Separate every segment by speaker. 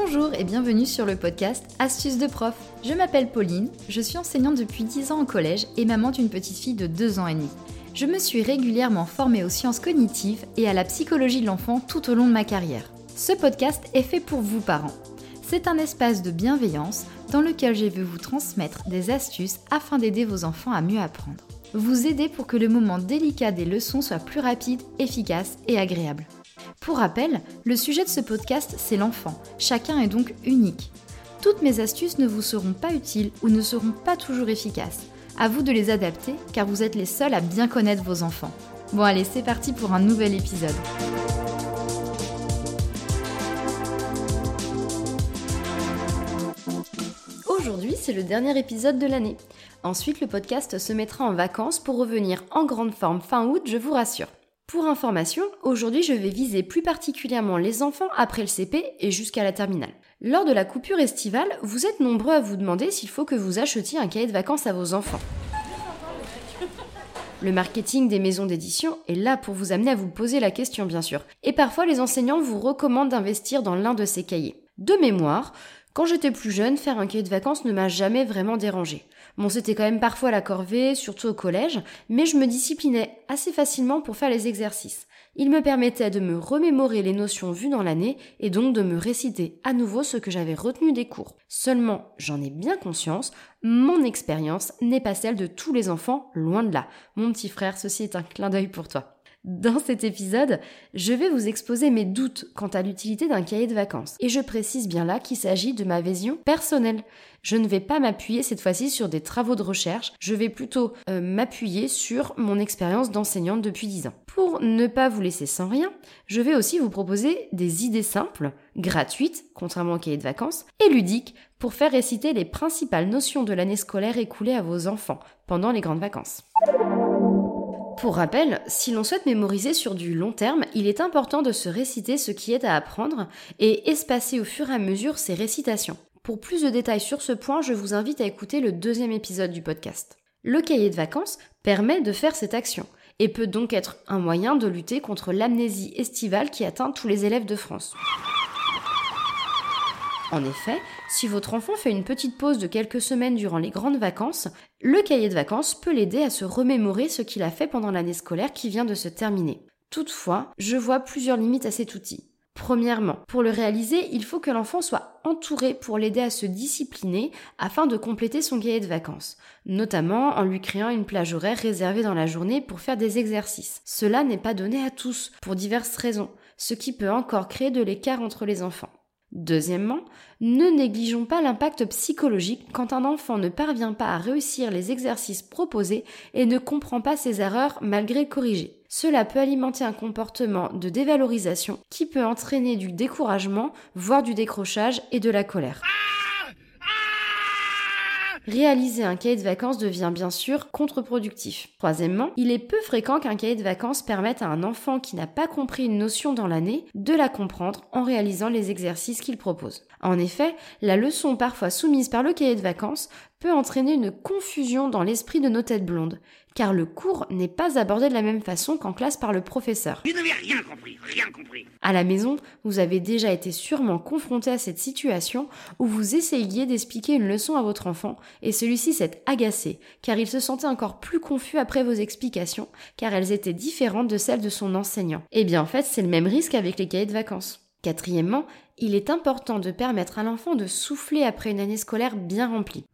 Speaker 1: Bonjour et bienvenue sur le podcast Astuces de prof. Je m'appelle Pauline, je suis enseignante depuis 10 ans au collège et maman d'une petite fille de 2 ans et demi. Je me suis régulièrement formée aux sciences cognitives et à la psychologie de l'enfant tout au long de ma carrière. Ce podcast est fait pour vous parents. C'est un espace de bienveillance dans lequel je vais vous transmettre des astuces afin d'aider vos enfants à mieux apprendre. Vous aider pour que le moment délicat des leçons soit plus rapide, efficace et agréable. Pour rappel, le sujet de ce podcast, c'est l'enfant. Chacun est donc unique. Toutes mes astuces ne vous seront pas utiles ou ne seront pas toujours efficaces. À vous de les adapter car vous êtes les seuls à bien connaître vos enfants. Bon allez, c'est parti pour un nouvel épisode. Aujourd'hui, c'est le dernier épisode de l'année. Ensuite, le podcast se mettra en vacances pour revenir en grande forme fin août, je vous rassure. Pour information, aujourd'hui je vais viser plus particulièrement les enfants après le CP et jusqu'à la terminale. Lors de la coupure estivale, vous êtes nombreux à vous demander s'il faut que vous achetiez un cahier de vacances à vos enfants. Le marketing des maisons d'édition est là pour vous amener à vous poser la question bien sûr. Et parfois les enseignants vous recommandent d'investir dans l'un de ces cahiers. De mémoire, quand j'étais plus jeune, faire un cahier de vacances ne m'a jamais vraiment dérangé. Bon, c'était quand même parfois la corvée, surtout au collège, mais je me disciplinais assez facilement pour faire les exercices. Il me permettait de me remémorer les notions vues dans l'année et donc de me réciter à nouveau ce que j'avais retenu des cours. Seulement, j'en ai bien conscience, mon expérience n'est pas celle de tous les enfants, loin de là. Mon petit frère, ceci est un clin d'œil pour toi. Dans cet épisode, je vais vous exposer mes doutes quant à l'utilité d'un cahier de vacances. Et je précise bien là qu'il s'agit de ma vision personnelle. Je ne vais pas m'appuyer cette fois-ci sur des travaux de recherche, je vais plutôt euh, m'appuyer sur mon expérience d'enseignante depuis 10 ans. Pour ne pas vous laisser sans rien, je vais aussi vous proposer des idées simples, gratuites, contrairement au cahier de vacances, et ludiques pour faire réciter les principales notions de l'année scolaire écoulée à vos enfants pendant les grandes vacances. Pour rappel, si l'on souhaite mémoriser sur du long terme, il est important de se réciter ce qui est à apprendre et espacer au fur et à mesure ses récitations. Pour plus de détails sur ce point, je vous invite à écouter le deuxième épisode du podcast. Le cahier de vacances permet de faire cette action et peut donc être un moyen de lutter contre l'amnésie estivale qui atteint tous les élèves de France. En effet, si votre enfant fait une petite pause de quelques semaines durant les grandes vacances, le cahier de vacances peut l'aider à se remémorer ce qu'il a fait pendant l'année scolaire qui vient de se terminer. Toutefois, je vois plusieurs limites à cet outil. Premièrement, pour le réaliser, il faut que l'enfant soit entouré pour l'aider à se discipliner afin de compléter son cahier de vacances, notamment en lui créant une plage horaire réservée dans la journée pour faire des exercices. Cela n'est pas donné à tous, pour diverses raisons, ce qui peut encore créer de l'écart entre les enfants. Deuxièmement, ne négligeons pas l'impact psychologique quand un enfant ne parvient pas à réussir les exercices proposés et ne comprend pas ses erreurs malgré corrigées. Cela peut alimenter un comportement de dévalorisation qui peut entraîner du découragement, voire du décrochage et de la colère. Réaliser un cahier de vacances devient bien sûr contre-productif. Troisièmement, il est peu fréquent qu'un cahier de vacances permette à un enfant qui n'a pas compris une notion dans l'année de la comprendre en réalisant les exercices qu'il propose. En effet, la leçon parfois soumise par le cahier de vacances peut entraîner une confusion dans l'esprit de nos têtes blondes, car le cours n'est pas abordé de la même façon qu'en classe par le professeur.
Speaker 2: Je n'avais rien compris, rien compris.
Speaker 1: À la maison, vous avez déjà été sûrement confronté à cette situation où vous essayiez d'expliquer une leçon à votre enfant et celui-ci s'est agacé, car il se sentait encore plus confus après vos explications, car elles étaient différentes de celles de son enseignant. Eh bien en fait, c'est le même risque avec les cahiers de vacances. Quatrièmement, il est important de permettre à l'enfant de souffler après une année scolaire bien remplie.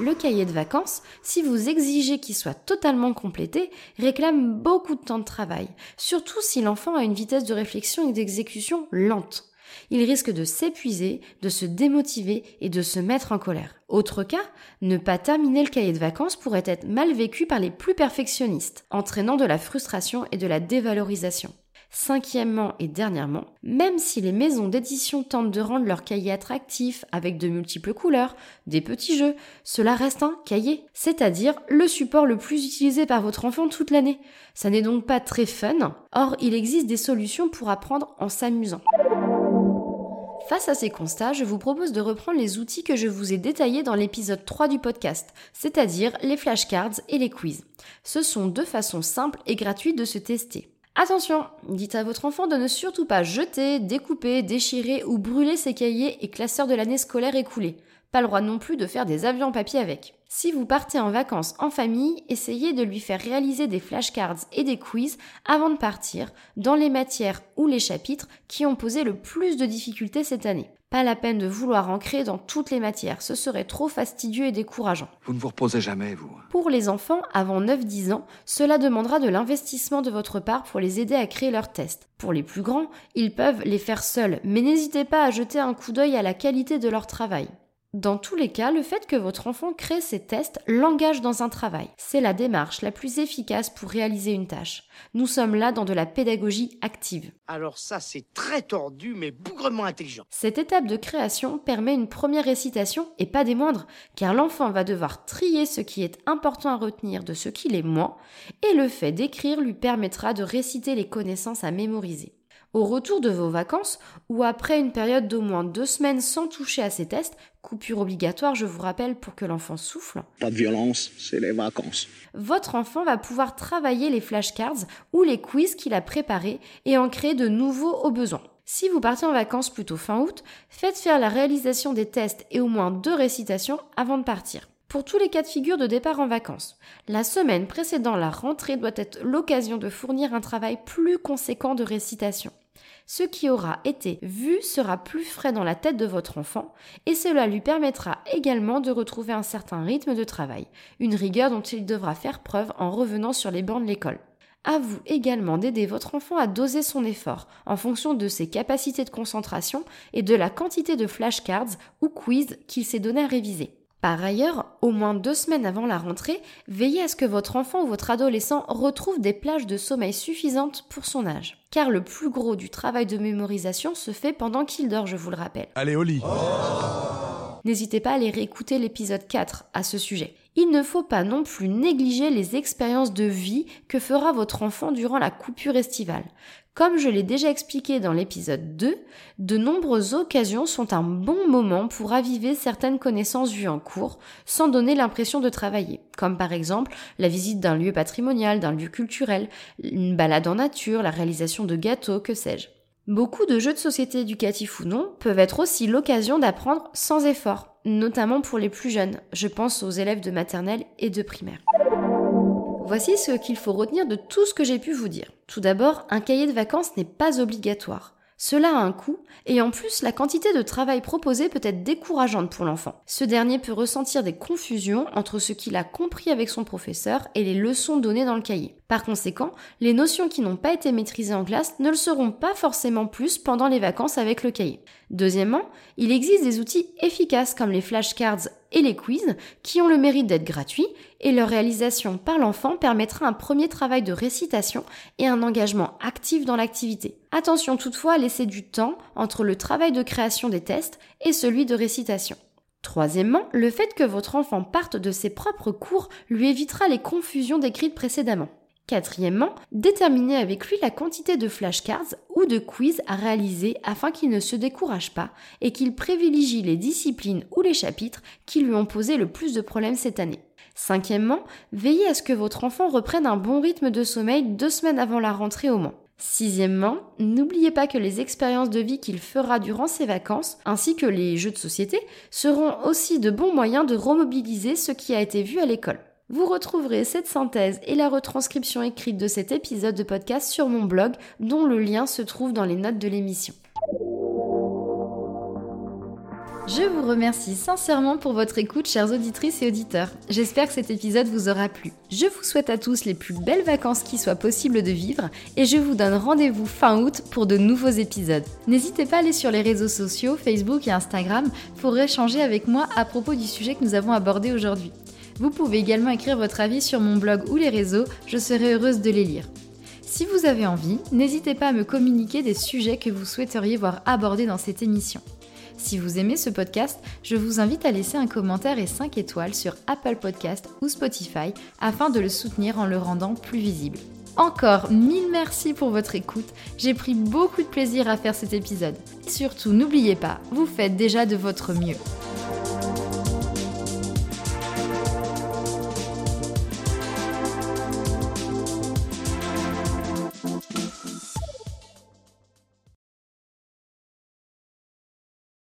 Speaker 1: Le cahier de vacances, si vous exigez qu'il soit totalement complété, réclame beaucoup de temps de travail, surtout si l'enfant a une vitesse de réflexion et d'exécution lente. Il risque de s'épuiser, de se démotiver et de se mettre en colère. Autre cas, ne pas terminer le cahier de vacances pourrait être mal vécu par les plus perfectionnistes, entraînant de la frustration et de la dévalorisation. Cinquièmement et dernièrement, même si les maisons d'édition tentent de rendre leur cahier attractif avec de multiples couleurs, des petits jeux, cela reste un cahier, c'est-à-dire le support le plus utilisé par votre enfant toute l'année. Ça n'est donc pas très fun, or il existe des solutions pour apprendre en s'amusant. Face à ces constats, je vous propose de reprendre les outils que je vous ai détaillés dans l'épisode 3 du podcast, c'est-à-dire les flashcards et les quiz. Ce sont deux façons simples et gratuites de se tester. Attention, dites à votre enfant de ne surtout pas jeter, découper, déchirer ou brûler ses cahiers et classeurs de l'année scolaire écoulée. Pas le droit non plus de faire des avions en papier avec. Si vous partez en vacances en famille, essayez de lui faire réaliser des flashcards et des quiz avant de partir dans les matières ou les chapitres qui ont posé le plus de difficultés cette année. Pas la peine de vouloir en créer dans toutes les matières, ce serait trop fastidieux et décourageant.
Speaker 3: Vous ne vous reposez jamais, vous.
Speaker 1: Pour les enfants avant 9-10 ans, cela demandera de l'investissement de votre part pour les aider à créer leurs tests. Pour les plus grands, ils peuvent les faire seuls, mais n'hésitez pas à jeter un coup d'œil à la qualité de leur travail. Dans tous les cas, le fait que votre enfant crée ses tests l'engage dans un travail. C'est la démarche la plus efficace pour réaliser une tâche. Nous sommes là dans de la pédagogie active.
Speaker 2: Alors ça, c'est très tordu, mais bougrement intelligent.
Speaker 1: Cette étape de création permet une première récitation, et pas des moindres, car l'enfant va devoir trier ce qui est important à retenir de ce qu'il est moins, et le fait d'écrire lui permettra de réciter les connaissances à mémoriser. Au retour de vos vacances, ou après une période d'au moins deux semaines sans toucher à ces tests, coupure obligatoire, je vous rappelle, pour que l'enfant souffle.
Speaker 4: Pas de violence, c'est les vacances.
Speaker 1: Votre enfant va pouvoir travailler les flashcards ou les quiz qu'il a préparés et en créer de nouveaux au besoin. Si vous partez en vacances plutôt fin août, faites faire la réalisation des tests et au moins deux récitations avant de partir. Pour tous les cas de figure de départ en vacances, la semaine précédant la rentrée doit être l'occasion de fournir un travail plus conséquent de récitation. Ce qui aura été vu sera plus frais dans la tête de votre enfant et cela lui permettra également de retrouver un certain rythme de travail, une rigueur dont il devra faire preuve en revenant sur les bancs de l'école. À vous également d'aider votre enfant à doser son effort en fonction de ses capacités de concentration et de la quantité de flashcards ou quiz qu'il s'est donné à réviser. Par ailleurs, au moins deux semaines avant la rentrée, veillez à ce que votre enfant ou votre adolescent retrouve des plages de sommeil suffisantes pour son âge. Car le plus gros du travail de mémorisation se fait pendant qu'il dort, je vous le rappelle.
Speaker 5: Allez au lit.
Speaker 1: N'hésitez pas à aller réécouter l'épisode 4 à ce sujet. Il ne faut pas non plus négliger les expériences de vie que fera votre enfant durant la coupure estivale. Comme je l'ai déjà expliqué dans l'épisode 2, de nombreuses occasions sont un bon moment pour aviver certaines connaissances vues en cours sans donner l'impression de travailler, comme par exemple la visite d'un lieu patrimonial, d'un lieu culturel, une balade en nature, la réalisation de gâteaux, que sais-je. Beaucoup de jeux de société éducatifs ou non peuvent être aussi l'occasion d'apprendre sans effort, notamment pour les plus jeunes, je pense aux élèves de maternelle et de primaire. Voici ce qu'il faut retenir de tout ce que j'ai pu vous dire. Tout d'abord, un cahier de vacances n'est pas obligatoire. Cela a un coût, et en plus, la quantité de travail proposé peut être décourageante pour l'enfant. Ce dernier peut ressentir des confusions entre ce qu'il a compris avec son professeur et les leçons données dans le cahier. Par conséquent, les notions qui n'ont pas été maîtrisées en classe ne le seront pas forcément plus pendant les vacances avec le cahier. Deuxièmement, il existe des outils efficaces comme les flashcards et les quiz qui ont le mérite d'être gratuits et leur réalisation par l'enfant permettra un premier travail de récitation et un engagement actif dans l'activité. Attention toutefois à laisser du temps entre le travail de création des tests et celui de récitation. Troisièmement, le fait que votre enfant parte de ses propres cours lui évitera les confusions décrites précédemment. Quatrièmement, déterminez avec lui la quantité de flashcards ou de quiz à réaliser afin qu'il ne se décourage pas et qu'il privilégie les disciplines ou les chapitres qui lui ont posé le plus de problèmes cette année. Cinquièmement, veillez à ce que votre enfant reprenne un bon rythme de sommeil deux semaines avant la rentrée au moins. Sixièmement, n'oubliez pas que les expériences de vie qu'il fera durant ses vacances, ainsi que les jeux de société, seront aussi de bons moyens de remobiliser ce qui a été vu à l'école. Vous retrouverez cette synthèse et la retranscription écrite de cet épisode de podcast sur mon blog dont le lien se trouve dans les notes de l'émission. Je vous remercie sincèrement pour votre écoute, chères auditrices et auditeurs. J'espère que cet épisode vous aura plu. Je vous souhaite à tous les plus belles vacances qui soient possibles de vivre et je vous donne rendez-vous fin août pour de nouveaux épisodes. N'hésitez pas à aller sur les réseaux sociaux, Facebook et Instagram pour échanger avec moi à propos du sujet que nous avons abordé aujourd'hui. Vous pouvez également écrire votre avis sur mon blog ou les réseaux, je serai heureuse de les lire. Si vous avez envie, n'hésitez pas à me communiquer des sujets que vous souhaiteriez voir abordés dans cette émission. Si vous aimez ce podcast, je vous invite à laisser un commentaire et 5 étoiles sur Apple Podcast ou Spotify afin de le soutenir en le rendant plus visible. Encore mille merci pour votre écoute, j'ai pris beaucoup de plaisir à faire cet épisode. Surtout n'oubliez pas, vous faites déjà de votre mieux.